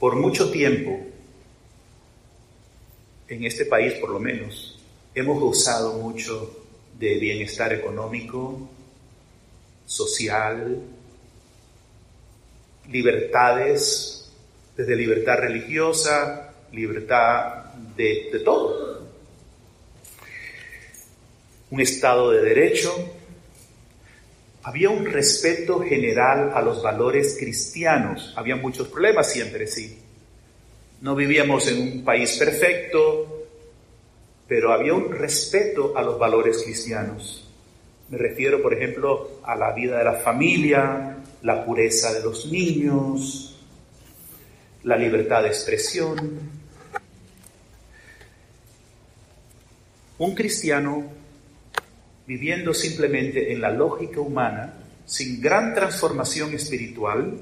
Por mucho tiempo, en este país por lo menos, hemos gozado mucho de bienestar económico, social, libertades, desde libertad religiosa, libertad de, todo. Un Estado de Derecho. Había un respeto general a los valores cristianos. Había muchos problemas siempre, sí. No vivíamos en un país perfecto, pero había un respeto a los valores cristianos. Me refiero, por ejemplo, a la vida de la familia, la pureza de los niños, la libertad de expresión. Un cristiano viviendo simplemente en la lógica humana, sin gran transformación espiritual,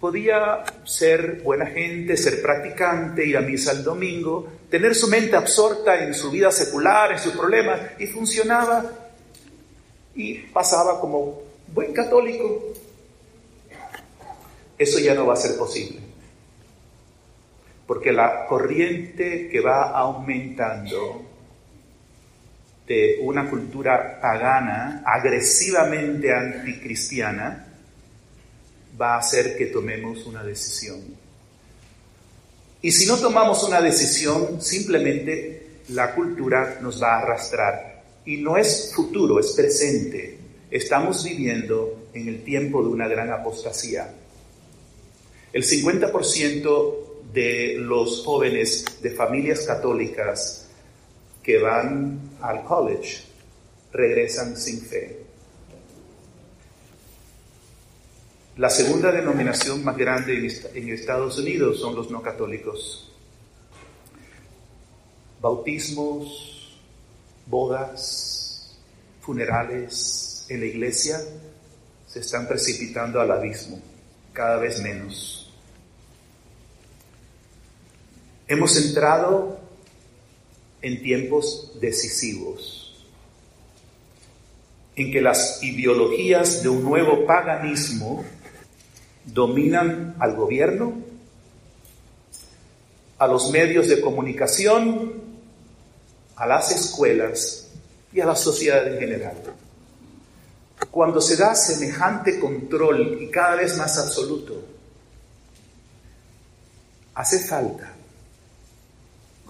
podía ser buena gente, ser practicante, ir a misa el domingo, tener su mente absorta en su vida secular, en sus problemas, y funcionaba y pasaba como buen católico. Eso ya no va a ser posible, porque la corriente que va aumentando de una cultura pagana, agresivamente anticristiana, va a hacer que tomemos una decisión. Y si no tomamos una decisión, simplemente la cultura nos va a arrastrar. Y no es futuro, es presente. Estamos viviendo en el tiempo de una gran apostasía. El 50% de los jóvenes de familias católicas que van al college regresan sin fe. La segunda denominación más grande en Estados Unidos son los no católicos. Bautismos, bodas, funerales en la iglesia se están precipitando al abismo, cada vez menos. Hemos entrado en tiempos decisivos, en que las ideologías de un nuevo paganismo dominan al gobierno, a los medios de comunicación, a las escuelas y a la sociedad en general. Cuando se da semejante control y cada vez más absoluto, hace falta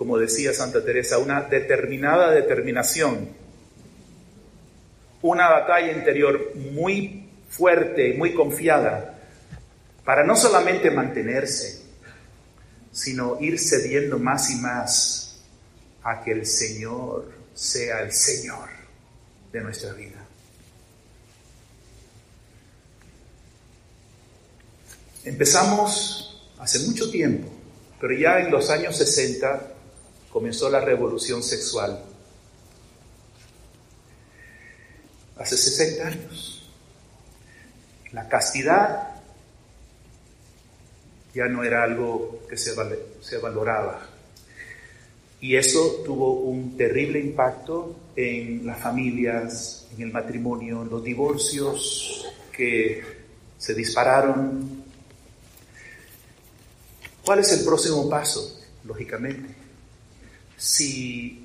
como decía Santa Teresa, una determinada determinación, una batalla interior muy fuerte y muy confiada para no solamente mantenerse, sino ir cediendo más y más a que el Señor sea el Señor de nuestra vida. Empezamos hace mucho tiempo, pero ya en los años 60 comenzó la revolución sexual. Hace 60 años. La castidad ya no era algo que se, se valoraba. Y eso tuvo un terrible impacto en las familias, en el matrimonio, en los divorcios que se dispararon. ¿Cuál es el próximo paso? Lógicamente, si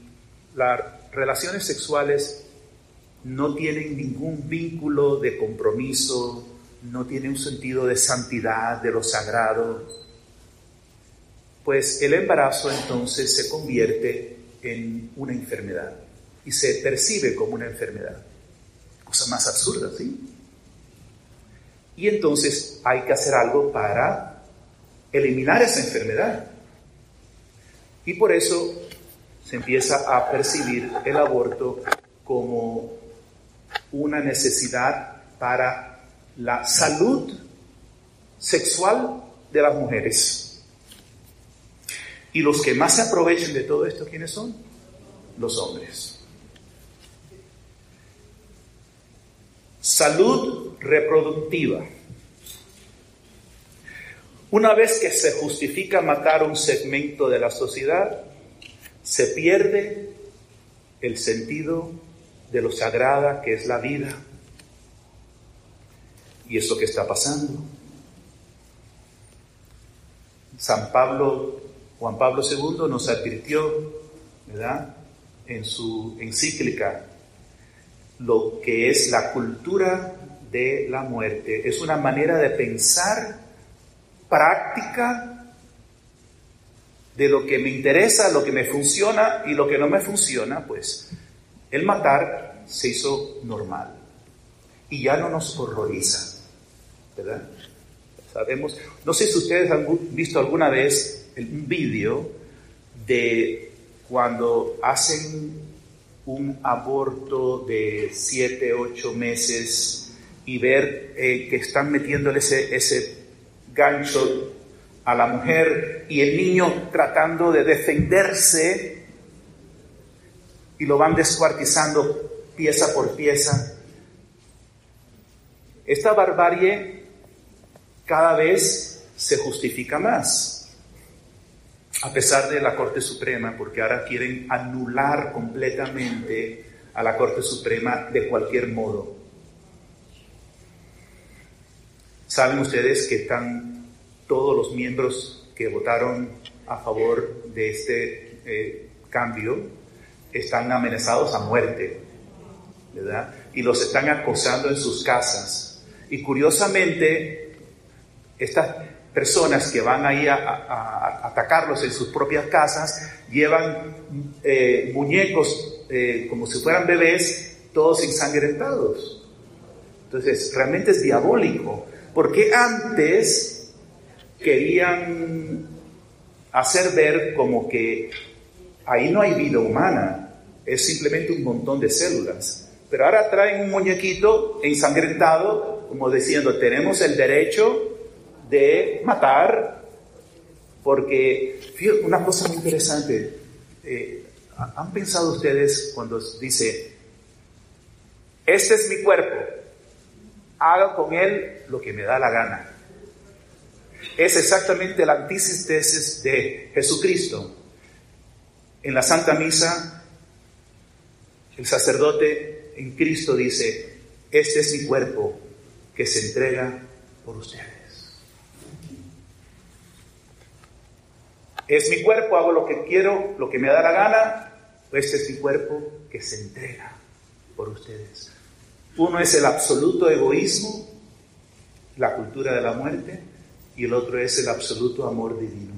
las relaciones sexuales no tienen ningún vínculo de compromiso, no tienen un sentido de santidad, de lo sagrado, pues el embarazo entonces se convierte en una enfermedad y se percibe como una enfermedad. Cosa más absurda, ¿sí? Y entonces hay que hacer algo para eliminar esa enfermedad. Y por eso se empieza a percibir el aborto como una necesidad para la salud sexual de las mujeres. Y los que más se aprovechen de todo esto, ¿quiénes son? Los hombres. Salud reproductiva. Una vez que se justifica matar un segmento de la sociedad, se pierde el sentido de lo sagrada que es la vida. Y eso que está pasando. San Pablo, Juan Pablo II nos advirtió, ¿verdad? En su encíclica, lo que es la cultura de la muerte. Es una manera de pensar práctica de lo que me interesa, lo que me funciona y lo que no me funciona, pues el matar se hizo normal y ya no nos horroriza, ¿verdad? Sabemos, no sé si ustedes han visto alguna vez un vídeo de cuando hacen un aborto de 7, 8 meses y ver eh, que están metiéndole ese, ese gancho a la mujer y el niño tratando de defenderse y lo van descuartizando pieza por pieza. Esta barbarie cada vez se justifica más, a pesar de la Corte Suprema, porque ahora quieren anular completamente a la Corte Suprema de cualquier modo. Saben ustedes que están todos los miembros que votaron a favor de este eh, cambio están amenazados a muerte, ¿verdad? Y los están acosando en sus casas. Y curiosamente, estas personas que van ahí a, atacarlos en sus propias casas llevan eh, muñecos eh, como si fueran bebés, todos ensangrentados. Entonces, realmente es diabólico, porque antes querían hacer ver como que ahí no hay vida humana, es simplemente un montón de células. Pero ahora traen un muñequito ensangrentado, como diciendo, tenemos el derecho de matar, porque, una cosa muy interesante, eh, ¿han pensado ustedes cuando dice, este es mi cuerpo, haga con él lo que me da la gana? Es exactamente la antítesis de Jesucristo. En la Santa Misa, el sacerdote en Cristo dice, este es mi cuerpo que se entrega por ustedes. Es mi cuerpo, hago lo que quiero, lo que me da la gana, este es mi cuerpo que se entrega por ustedes. Uno es el absoluto egoísmo, la cultura de la muerte, y el otro es el absoluto amor divino.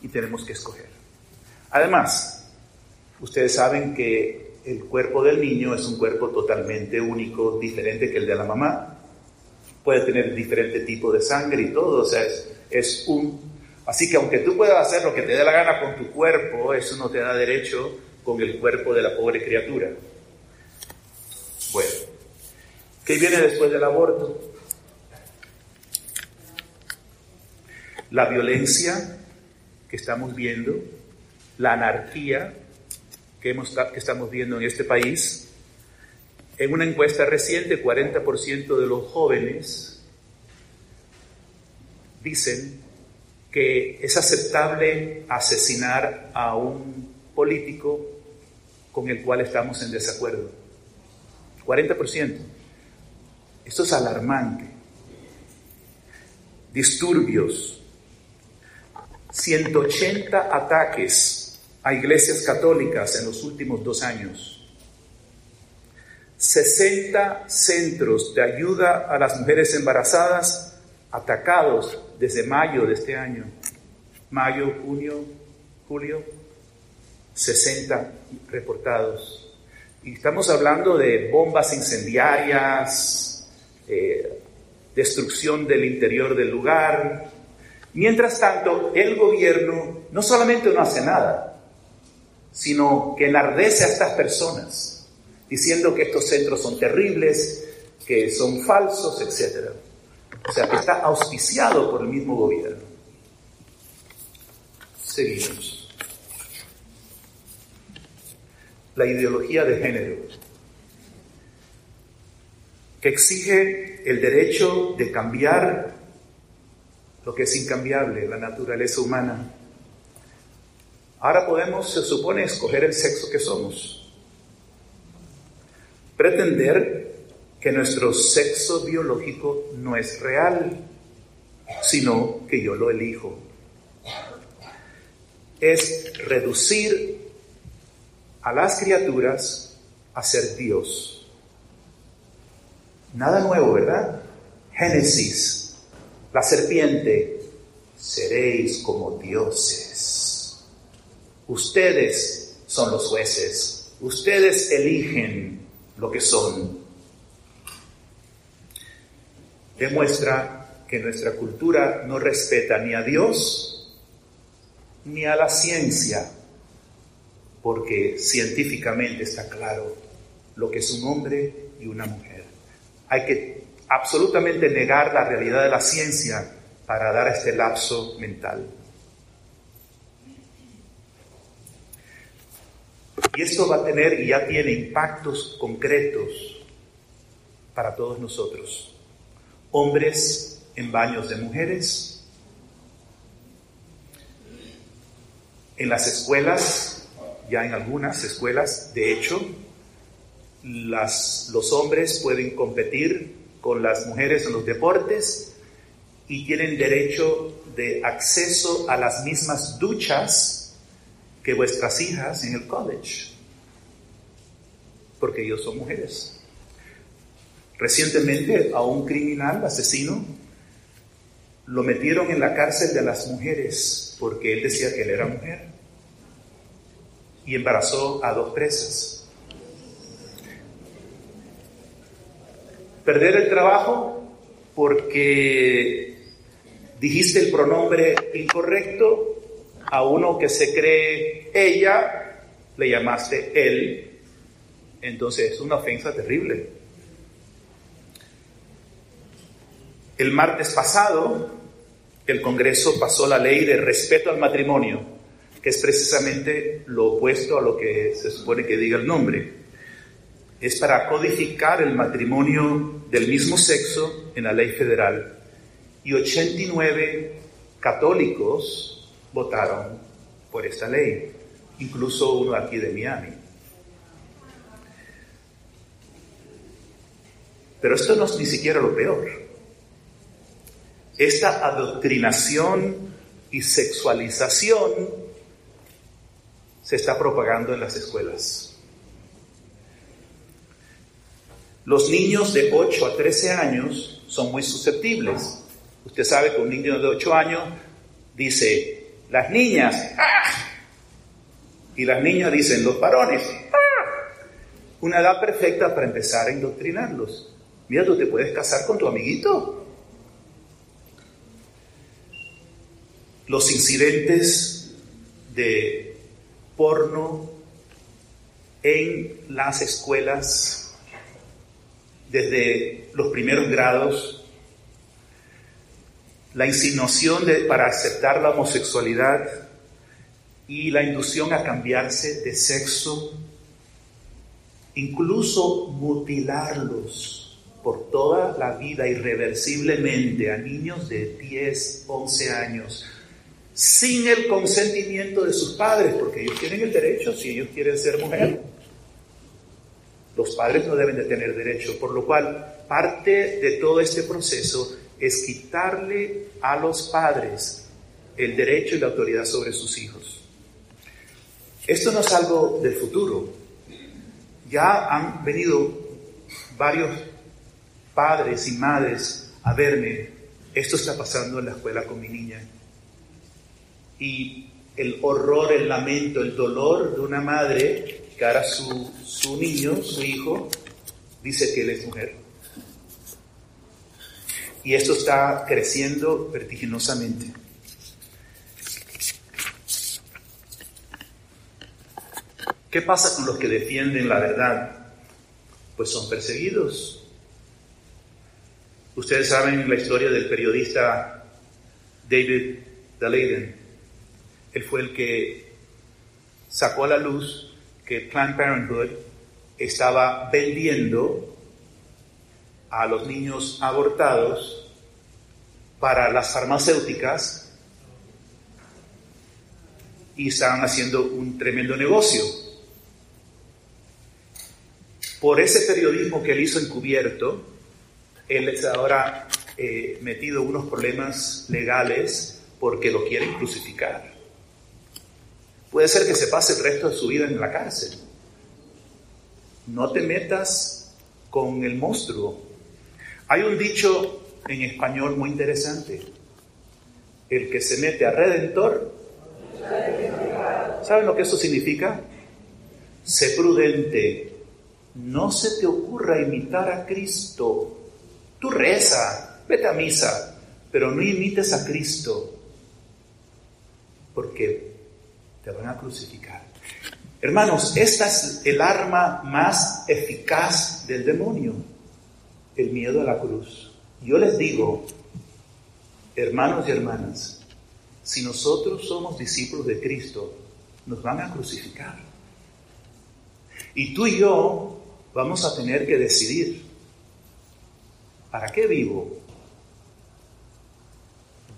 Y tenemos que escoger. Además, ustedes saben que el cuerpo del niño es un cuerpo totalmente único, diferente que el de la mamá. Puede tener diferente tipo de sangre y todo, o sea, es, es un... Así que aunque tú puedas hacer lo que te dé la gana con tu cuerpo, eso no te da derecho con el cuerpo de la pobre criatura. Bueno, ¿qué viene después del aborto? La violencia que estamos viendo, la anarquía que, que estamos viendo en este país. En una encuesta reciente, 40% de los jóvenes dicen que es aceptable asesinar a un político con el cual estamos en desacuerdo. 40%. Esto es alarmante. Disturbios, 180 ataques a iglesias católicas en los últimos dos años. 60 centros de ayuda a las mujeres embarazadas atacados desde mayo de este año. Mayo, junio, julio, 60 reportados. Y estamos hablando de bombas incendiarias, eh, destrucción del interior del lugar, Mientras tanto, el gobierno no solamente no hace nada, sino que enardece a estas personas, diciendo que estos centros son terribles, que son falsos, etc. O sea, que está auspiciado por el mismo gobierno. Seguimos. La ideología de género, que exige el derecho de cambiar lo que es incambiable, la naturaleza humana. Ahora podemos, se supone, escoger el sexo que somos. Pretender que nuestro sexo biológico no es real. sino que yo lo elijo. Es reducir a las criaturas a ser Dios. Nada nuevo, ¿verdad? Génesis, la serpiente, seréis como dioses. Ustedes son los jueces, ustedes eligen lo que son. Demuestra que nuestra cultura no respeta ni a Dios ni a la ciencia, porque científicamente está claro lo que es un hombre y una mujer. Hay que absolutamente negar la realidad de la ciencia para dar este lapso mental. Y esto va a tener y ya tiene impactos concretos para todos nosotros. Hombres en baños de mujeres, en las escuelas, ya en algunas escuelas, de hecho, las, los hombres pueden competir con las mujeres en los deportes y tienen derecho de acceso a las mismas duchas que vuestras hijas en el college, porque ellos son mujeres. Recientemente a un criminal, asesino, lo metieron en la cárcel de las mujeres porque él decía que él era mujer y embarazó a dos presas. Perder el trabajo porque dijiste el pronombre incorrecto, a uno que se cree ella, le llamaste él, entonces es una ofensa terrible. El martes pasado, el Congreso pasó la ley de respeto al matrimonio, que es precisamente lo opuesto a lo que se supone que diga el nombre. Es para codificar el matrimonio del mismo sexo en la ley federal. Y 89 católicos votaron por esta ley, incluso uno aquí de Miami. Pero esto no es ni siquiera lo peor. Esta adoctrinación y sexualización se está propagando en las escuelas. Los niños de 8 a 13 años son muy susceptibles. Usted sabe que un niño de 8 años dice, las niñas, ¡ah! y las niñas dicen, los varones, ¡ah! una edad perfecta para empezar a indoctrinarlos. Mira, tú te puedes casar con tu amiguito. los incidentes de porno en las escuelas desde los primeros grados, la insinuación para aceptar la homosexualidad y la inducción a cambiarse de sexo, incluso mutilarlos por toda la vida irreversiblemente a niños de 10, 11 años, sin el consentimiento de sus padres, porque ellos tienen el derecho si ellos quieren ser mujer. Los padres no deben de tener derecho, por lo cual parte de todo este proceso es quitarle a los padres el derecho y la autoridad sobre sus hijos. Esto no es algo del futuro. Ya han venido varios padres y madres a verme. Esto está pasando en la escuela con mi niña y el horror, el lamento, el dolor de una madre ahora su, su niño, su hijo, dice que él es mujer. Y esto está creciendo vertiginosamente. ¿Qué pasa con los que defienden la verdad? Pues son perseguidos. Ustedes saben la historia del periodista David Daleiden, él fue el que sacó a la luz que Planned Parenthood estaba vendiendo a los niños abortados para las farmacéuticas y estaban haciendo un tremendo negocio. Por ese periodismo que él hizo encubierto, él es ahora eh, metido unos problemas legales porque lo quieren crucificar. Puede ser que se pase el resto de su vida en la cárcel. No te metas con el monstruo. Hay un dicho en español muy interesante. El que se mete a redentor, ¿saben lo que eso significa? Sé prudente, no se te ocurra imitar a Cristo. Tú reza, vete a misa, pero no imites a Cristo, porque van a crucificar. Hermanos, esta es el arma más eficaz del demonio, el miedo a la cruz. Yo les digo, hermanos y hermanas, si nosotros somos discípulos de Cristo, nos van a crucificar. Y tú y yo vamos a tener que decidir, ¿para qué vivo?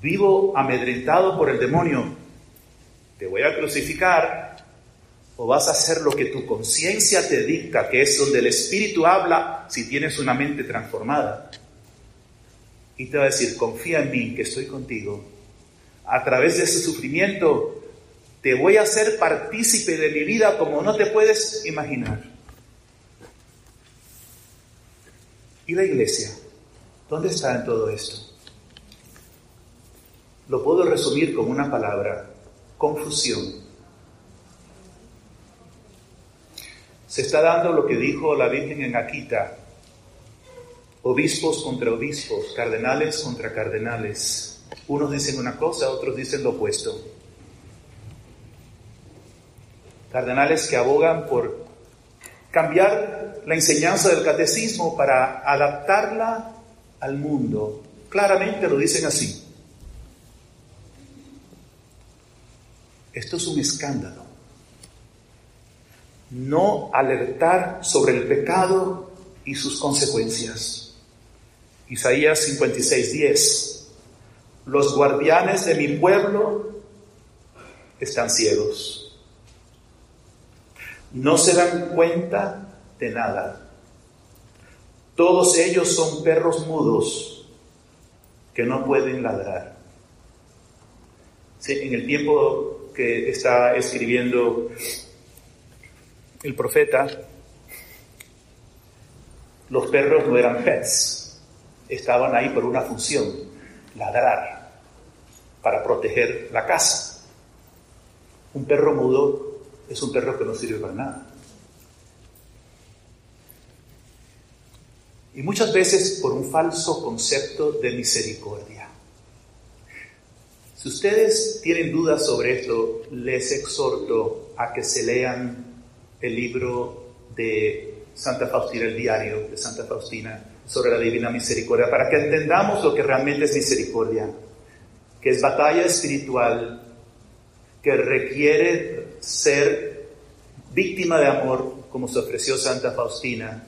¿Vivo amedrentado por el demonio? ¿Te voy a crucificar? ¿O vas a hacer lo que tu conciencia te dicta, que es donde el Espíritu habla si tienes una mente transformada? Y te va a decir, confía en mí, que estoy contigo. A través de ese sufrimiento te voy a hacer partícipe de mi vida como no te puedes imaginar. ¿Y la iglesia? ¿Dónde está en todo esto? Lo puedo resumir con una palabra, confusión. Se está dando lo que dijo la Virgen en Aquita, obispos contra obispos, cardenales contra cardenales. Unos dicen una cosa, otros dicen lo opuesto cardenales que abogan por cambiar la enseñanza del catecismo para adaptarla al mundo. Claramente lo dicen así. Esto es un escándalo. No alertar sobre el pecado y sus consecuencias. Isaías 56, 10. Los guardianes de mi pueblo están ciegos no se dan cuenta de nada. Todos ellos son perros mudos que no pueden ladrar. en el tiempo que está escribiendo el profeta, los perros no eran pets, estaban ahí por una función, ladrar, para proteger la casa. Un perro mudo es un perro que no sirve para nada. Y muchas veces por un falso concepto de misericordia. Si ustedes tienen dudas sobre esto, les exhorto a que se lean el libro de Santa Faustina, el diario de Santa Faustina sobre la Divina Misericordia, para que entendamos lo que realmente es misericordia, que es batalla espiritual, que requiere ser víctima de amor, como se ofreció Santa Faustina,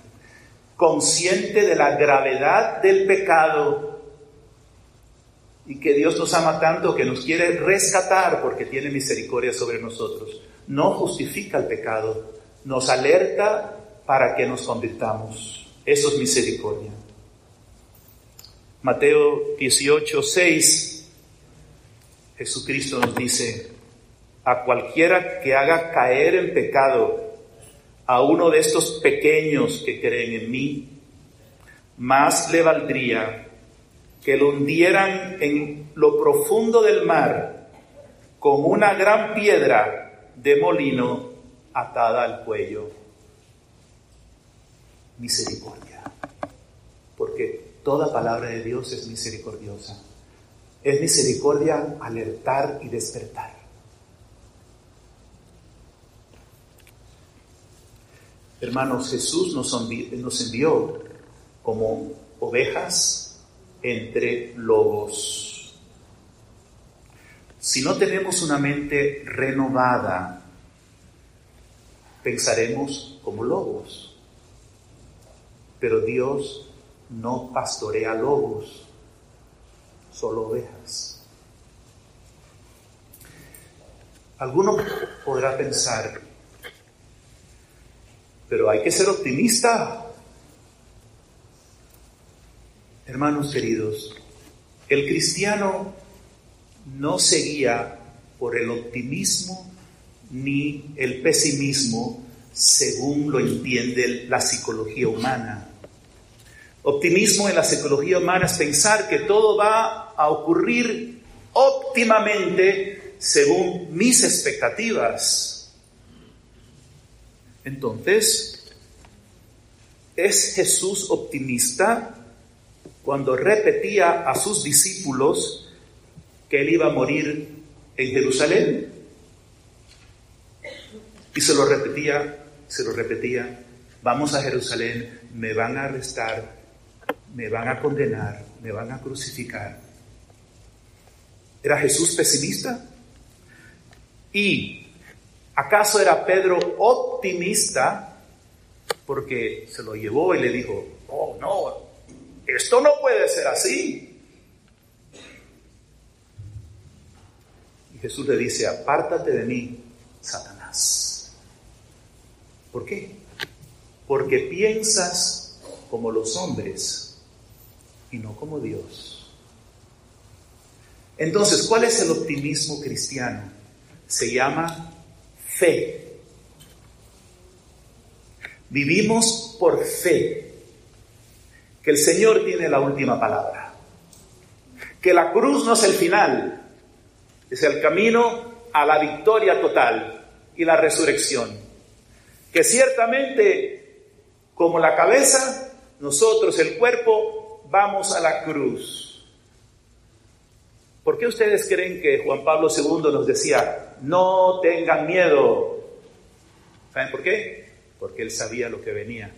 consciente de la gravedad del pecado y que Dios nos ama tanto que nos quiere rescatar porque tiene misericordia sobre nosotros. No justifica el pecado, nos alerta para que nos convirtamos. Eso es misericordia. Mateo 18, 6, Jesucristo nos dice, a cualquiera que haga caer en pecado a uno de estos pequeños que creen en mí, más le valdría que lo hundieran en lo profundo del mar con una gran piedra de molino atada al cuello. Misericordia. Porque toda palabra de Dios es misericordiosa. Es misericordia alertar y despertar. Hermanos, Jesús nos envió, como ovejas entre lobos. Si no tenemos una mente renovada, pensaremos como lobos. Pero Dios no pastorea lobos, solo ovejas. Alguno podrá pensar, pero hay que ser optimista. Hermanos queridos, El cristiano no se guía por el optimismo ni el pesimismo según lo entiende la psicología humana. Optimismo en la psicología humana es pensar que todo va a ocurrir óptimamente según mis expectativas. Entonces, ¿es Jesús optimista cuando repetía a sus discípulos que él iba a morir en Jerusalén. Y se lo repetía, se lo repetía, vamos a Jerusalén, me van a arrestar, me van a condenar, me van a crucificar. ¿Era Jesús pesimista? ¿Y acaso era Pedro optimista? Porque se lo llevó y le dijo, oh no, esto no puede ser así. Y Jesús le dice, apártate de mí, Satanás. ¿Por qué? Porque piensas como los hombres y no como Dios. Entonces, ¿cuál es el optimismo cristiano? Se llama fe. Vivimos por fe que el Señor tiene la última palabra, que la cruz no es el final, es el camino a la victoria total y la resurrección, que ciertamente como la cabeza, nosotros el cuerpo vamos a la cruz. ¿Por qué ustedes creen que Juan Pablo II nos decía, no tengan miedo? ¿Saben por qué? Porque él sabía lo que venía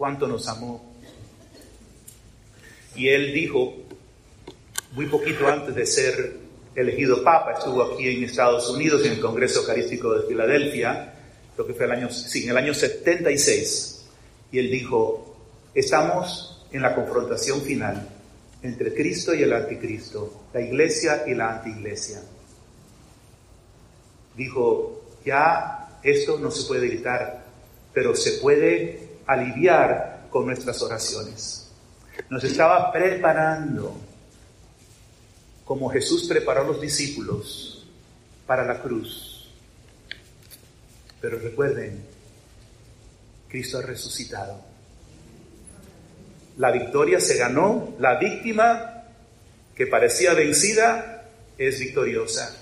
cuánto nos amó. Y él dijo, muy poquito antes de ser elegido papa, estuvo aquí en Estados Unidos en el Congreso Eucarístico de Filadelfia, lo que fue el año, sí, en el año 76, y él dijo, estamos en la confrontación final entre Cristo y el anticristo, la iglesia y la antiiglesia. Dijo, ya esto no se puede evitar, pero se puede aliviar con nuestras oraciones. Nos estaba preparando como Jesús preparó a los discípulos para la cruz. Pero recuerden, Cristo ha resucitado. La victoria se ganó, la víctima que parecía vencida es victoriosa.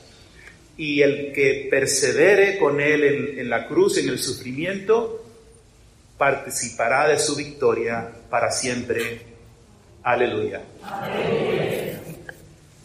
Y el que persevere con Él en, la cruz, en el sufrimiento, participará de su victoria para siempre. Aleluya.